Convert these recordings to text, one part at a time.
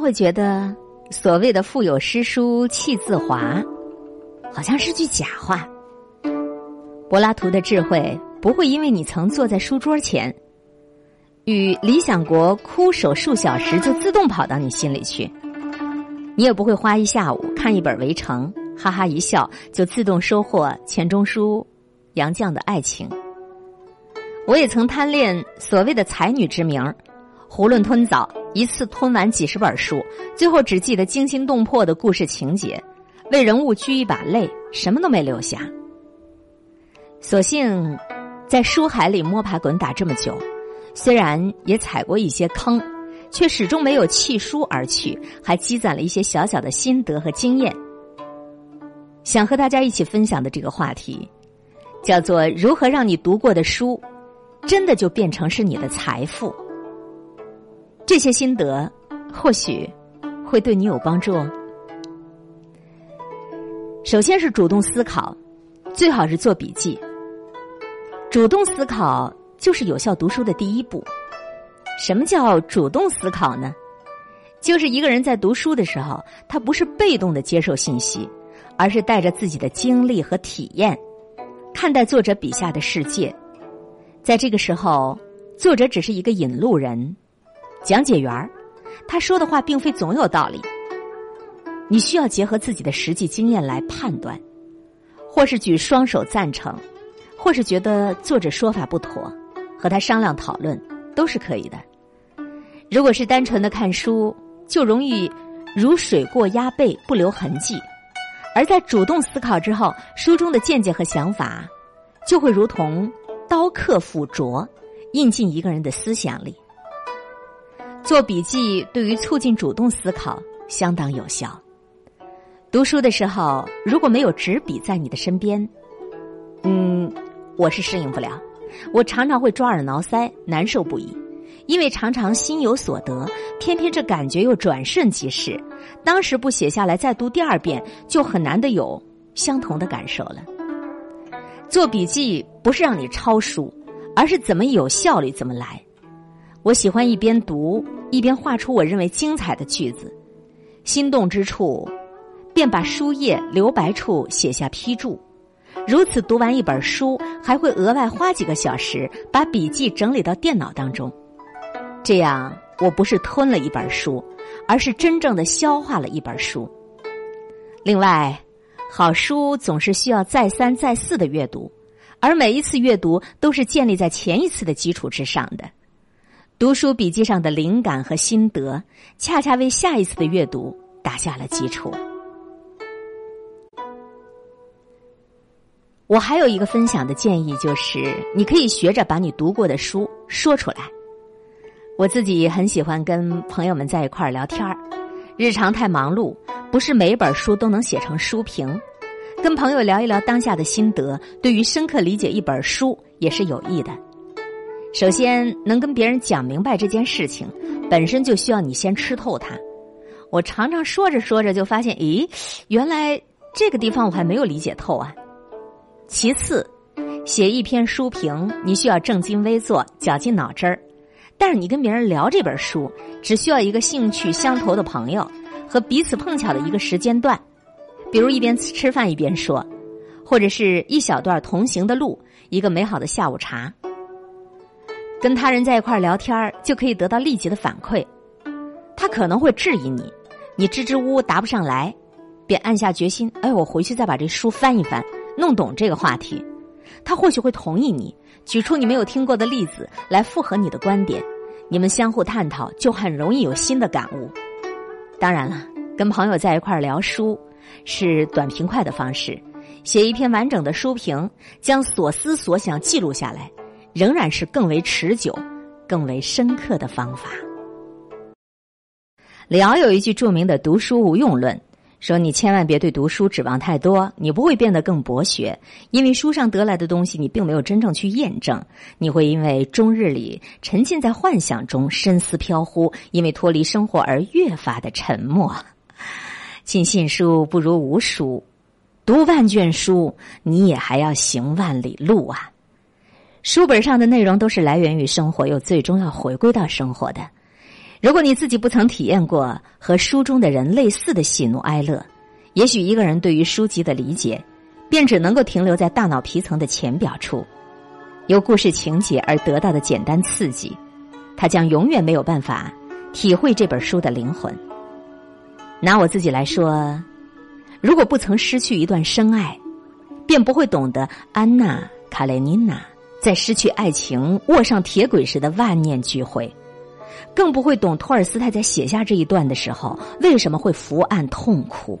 会觉得，所谓的“腹有诗书气自华”，好像是句假话。柏拉图的智慧不会因为你曾坐在书桌前，与理想国枯守数小时就自动跑到你心里去；你也不会花一下午看一本《围城》，哈哈一笑就自动收获钱钟书、杨绛的爱情。我也曾贪恋所谓的才女之名，囫囵吞枣，一次吞完几十本书，最后只记得惊心动魄的故事情节，为人物掬一把泪，什么都没留下。所幸，在书海里摸爬滚打这么久，虽然也踩过一些坑，却始终没有弃书而去，还积攒了一些小小的心得和经验。想和大家一起分享的这个话题，叫做“如何让你读过的书，真的就变成是你的财富”。这些心得，或许会对你有帮助。首先是主动思考，最好是做笔记。主动思考就是有效读书的第一步。什么叫主动思考呢？就是一个人在读书的时候，他不是被动的接受信息，而是带着自己的经历和体验，看待作者笔下的世界。在这个时候，作者只是一个引路人、讲解员儿，他说的话并非总有道理。你需要结合自己的实际经验来判断，或是举双手赞成。或是觉得作者说法不妥，和他商量讨论都是可以的。如果是单纯的看书，就容易如水过鸭背，不留痕迹；而在主动思考之后，书中的见解和想法就会如同刀刻斧琢，印进一个人的思想里。做笔记对于促进主动思考相当有效。读书的时候，如果没有纸笔在你的身边，嗯。我是适应不了，我常常会抓耳挠腮，难受不已，因为常常心有所得，偏偏这感觉又转瞬即逝。当时不写下来，再读第二遍，就很难的有相同的感受了。做笔记不是让你抄书，而是怎么有效率怎么来。我喜欢一边读一边画出我认为精彩的句子，心动之处，便把书页留白处写下批注。如此读完一本书，还会额外花几个小时把笔记整理到电脑当中。这样，我不是吞了一本书，而是真正的消化了一本书。另外，好书总是需要再三再四的阅读，而每一次阅读都是建立在前一次的基础之上的。读书笔记上的灵感和心得，恰恰为下一次的阅读打下了基础。我还有一个分享的建议，就是你可以学着把你读过的书说出来。我自己很喜欢跟朋友们在一块儿聊天儿，日常太忙碌，不是每一本书都能写成书评。跟朋友聊一聊当下的心得，对于深刻理解一本书也是有益的。首先，能跟别人讲明白这件事情，本身就需要你先吃透它。我常常说着说着就发现，咦，原来这个地方我还没有理解透啊。其次，写一篇书评，你需要正襟危坐、绞尽脑汁儿；但是你跟别人聊这本书，只需要一个兴趣相投的朋友和彼此碰巧的一个时间段，比如一边吃饭一边说，或者是一小段同行的路，一个美好的下午茶。跟他人在一块聊天就可以得到立即的反馈。他可能会质疑你，你支支吾吾答不上来，便暗下决心：哎，我回去再把这书翻一翻。弄懂这个话题，他或许会同意你举出你没有听过的例子来附和你的观点，你们相互探讨就很容易有新的感悟。当然了，跟朋友在一块儿聊书是短平快的方式，写一篇完整的书评，将所思所想记录下来，仍然是更为持久、更为深刻的方法。李敖有一句著名的“读书无用论”。说你千万别对读书指望太多，你不会变得更博学，因为书上得来的东西你并没有真正去验证。你会因为终日里沉浸在幻想中，深思飘忽，因为脱离生活而越发的沉默。尽信书不如无书，读万卷书你也还要行万里路啊！书本上的内容都是来源于生活，又最终要回归到生活的。如果你自己不曾体验过和书中的人类似的喜怒哀乐，也许一个人对于书籍的理解，便只能够停留在大脑皮层的浅表处，由故事情节而得到的简单刺激，他将永远没有办法体会这本书的灵魂。拿我自己来说，如果不曾失去一段深爱，便不会懂得安娜·卡列尼娜在失去爱情、卧上铁轨时的万念俱灰。更不会懂托尔斯泰在写下这一段的时候为什么会伏案痛哭。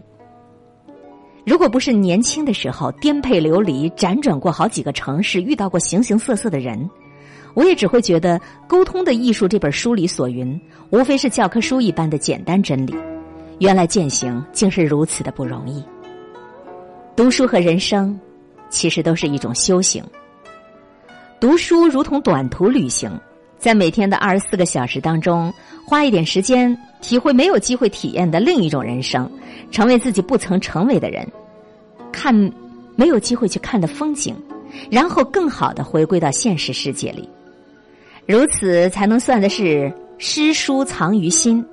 如果不是年轻的时候颠沛流离、辗转过好几个城市，遇到过形形色色的人，我也只会觉得《沟通的艺术》这本书里所云，无非是教科书一般的简单真理。原来践行竟是如此的不容易。读书和人生，其实都是一种修行。读书如同短途旅行。在每天的二十四个小时当中，花一点时间体会没有机会体验的另一种人生，成为自己不曾成为的人，看没有机会去看的风景，然后更好的回归到现实世界里，如此才能算的是诗书藏于心，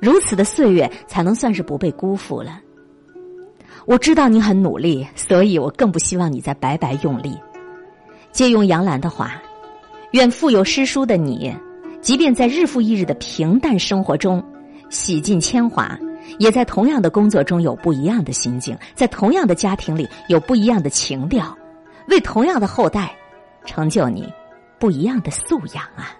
如此的岁月才能算是不被辜负了。我知道你很努力，所以我更不希望你在白白用力。借用杨澜的话。愿富有诗书的你，即便在日复一日的平淡生活中洗尽铅华，也在同样的工作中有不一样的心境，在同样的家庭里有不一样的情调，为同样的后代成就你不一样的素养啊！